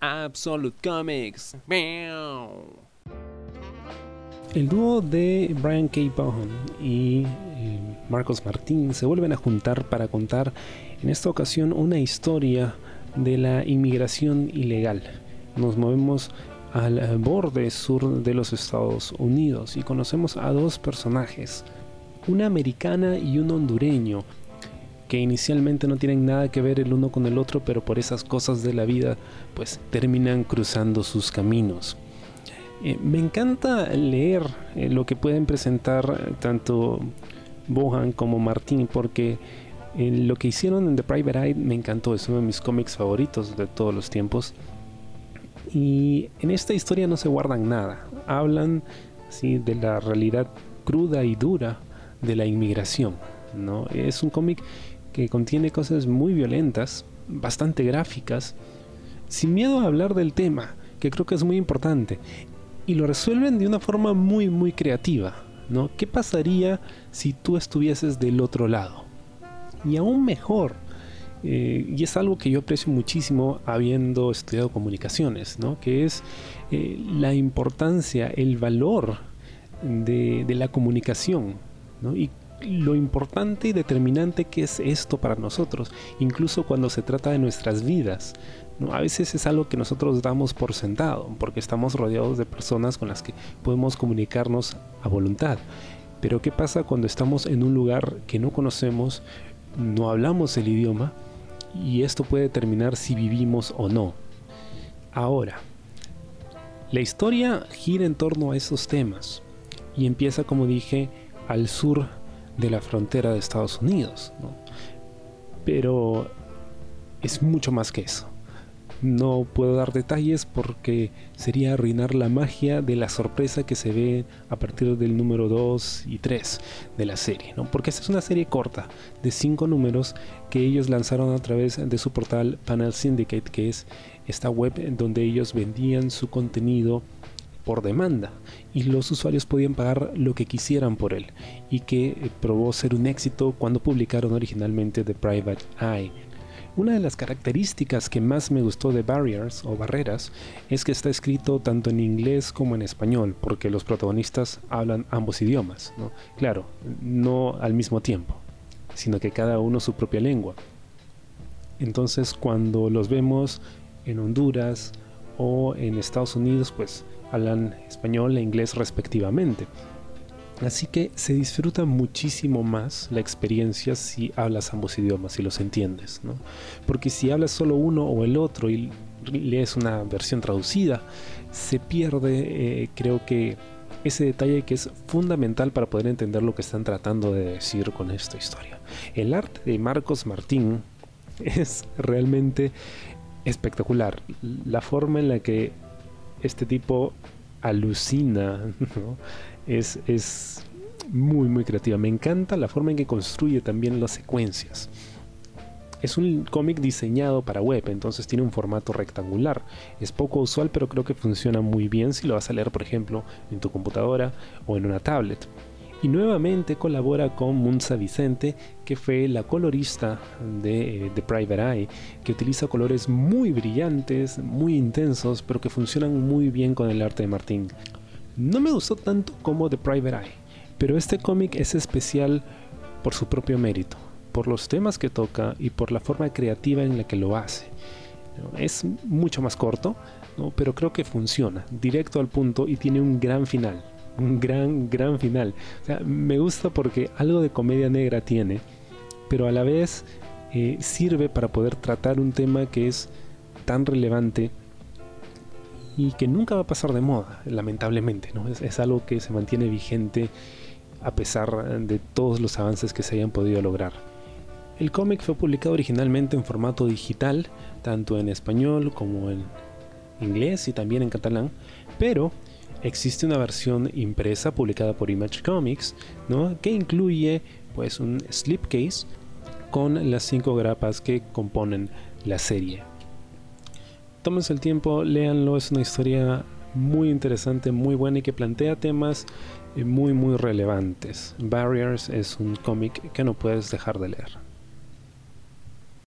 Absolute Comics. El dúo de Brian K. Vaughan y eh, Marcos Martín se vuelven a juntar para contar en esta ocasión una historia de la inmigración ilegal. Nos movemos al borde sur de los Estados Unidos y conocemos a dos personajes, una americana y un hondureño, que inicialmente no tienen nada que ver el uno con el otro, pero por esas cosas de la vida pues terminan cruzando sus caminos. Eh, me encanta leer eh, lo que pueden presentar tanto Bohan como Martín porque eh, lo que hicieron en The Private Eye me encantó, es uno de mis cómics favoritos de todos los tiempos. Y en esta historia no se guardan nada, hablan ¿sí? de la realidad cruda y dura de la inmigración. ¿no? Es un cómic que contiene cosas muy violentas, bastante gráficas, sin miedo a hablar del tema, que creo que es muy importante, y lo resuelven de una forma muy muy creativa, ¿no? ¿Qué pasaría si tú estuvieses del otro lado? Y aún mejor, eh, y es algo que yo aprecio muchísimo habiendo estudiado comunicaciones, ¿no? Que es eh, la importancia, el valor de, la comunicación, ¿no? Y lo importante y determinante que es esto para nosotros, incluso cuando se trata de nuestras vidas. A veces es algo que nosotros damos por sentado, porque estamos rodeados de personas con las que podemos comunicarnos a voluntad. Pero ¿qué pasa cuando estamos en un lugar que no conocemos, no hablamos el idioma, y esto puede determinar si vivimos o no? Ahora, la historia gira en torno a esos temas, y empieza, como dije, al sur de la frontera de Estados Unidos. Pero es mucho más que eso. No puedo dar detalles porque sería arruinar la magia de la sorpresa que se ve a partir del número 2 y 3 de la serie, ¿no? Porque esta es una serie corta de 5 números que ellos lanzaron a través de su portal Panel Syndicate, que es esta web donde ellos vendían su contenido por demanda y los usuarios podían pagar lo que quisieran por él y que eh, probó ser un éxito cuando publicaron originalmente The Private Eye. Una de las características que más me gustó de Barriers o Barreras es que está escrito tanto en inglés como en español, porque los protagonistas hablan ambos idiomas. Claro, no al mismo tiempo, sino que cada uno su propia lengua. Entonces cuando los vemos en Honduras o en Estados Unidos, pues hablan español e inglés respectivamente. Así que se disfruta muchísimo más la experiencia si hablas ambos idiomas y los entiendes, ¿no? Porque si hablas solo uno o el otro y lees una versión traducida, se pierde, eh, creo que, ese detalle que es fundamental para poder entender lo que están tratando de decir con esta historia. El arte de Marcos Martín es realmente espectacular. La forma en la que este tipo alucina, es, es muy, muy creativa. Me encanta la forma en que construye también las secuencias. Es un cómic diseñado para web, entonces tiene un formato rectangular. Es poco usual, pero creo que funciona muy bien si lo vas a leer, por ejemplo, en tu computadora o en una tablet. Y nuevamente colabora con Munza Vicente, que fue la colorista de The eh, Private Eye, que utiliza colores muy brillantes, muy intensos, pero que funcionan muy bien con el arte de Martín. No me gustó tanto como The Private Eye, pero este cómic es especial por su propio mérito, por los temas que toca y por la forma creativa en la que lo hace. Es mucho más corto, pero creo que funciona, directo al punto y tiene un gran final un gran, gran final. Me gusta porque algo de comedia negra tiene, pero a la vez eh, sirve para poder tratar un tema que es tan relevante y que nunca va a pasar de moda, lamentablemente. ¿no? Es, es algo que se mantiene vigente a pesar de todos los avances que se hayan podido lograr. El cómic fue publicado originalmente en formato digital, tanto en español como en inglés y también en catalán, pero existe una versión impresa publicada por Image Comics, ¿no? que incluye pues un slipcase con las cinco grapas que componen la serie. Tómense el tiempo, léanlo, es una historia muy interesante, muy buena y que plantea temas eh, muy muy relevantes. Barriers es un cómic que no puedes dejar de leer.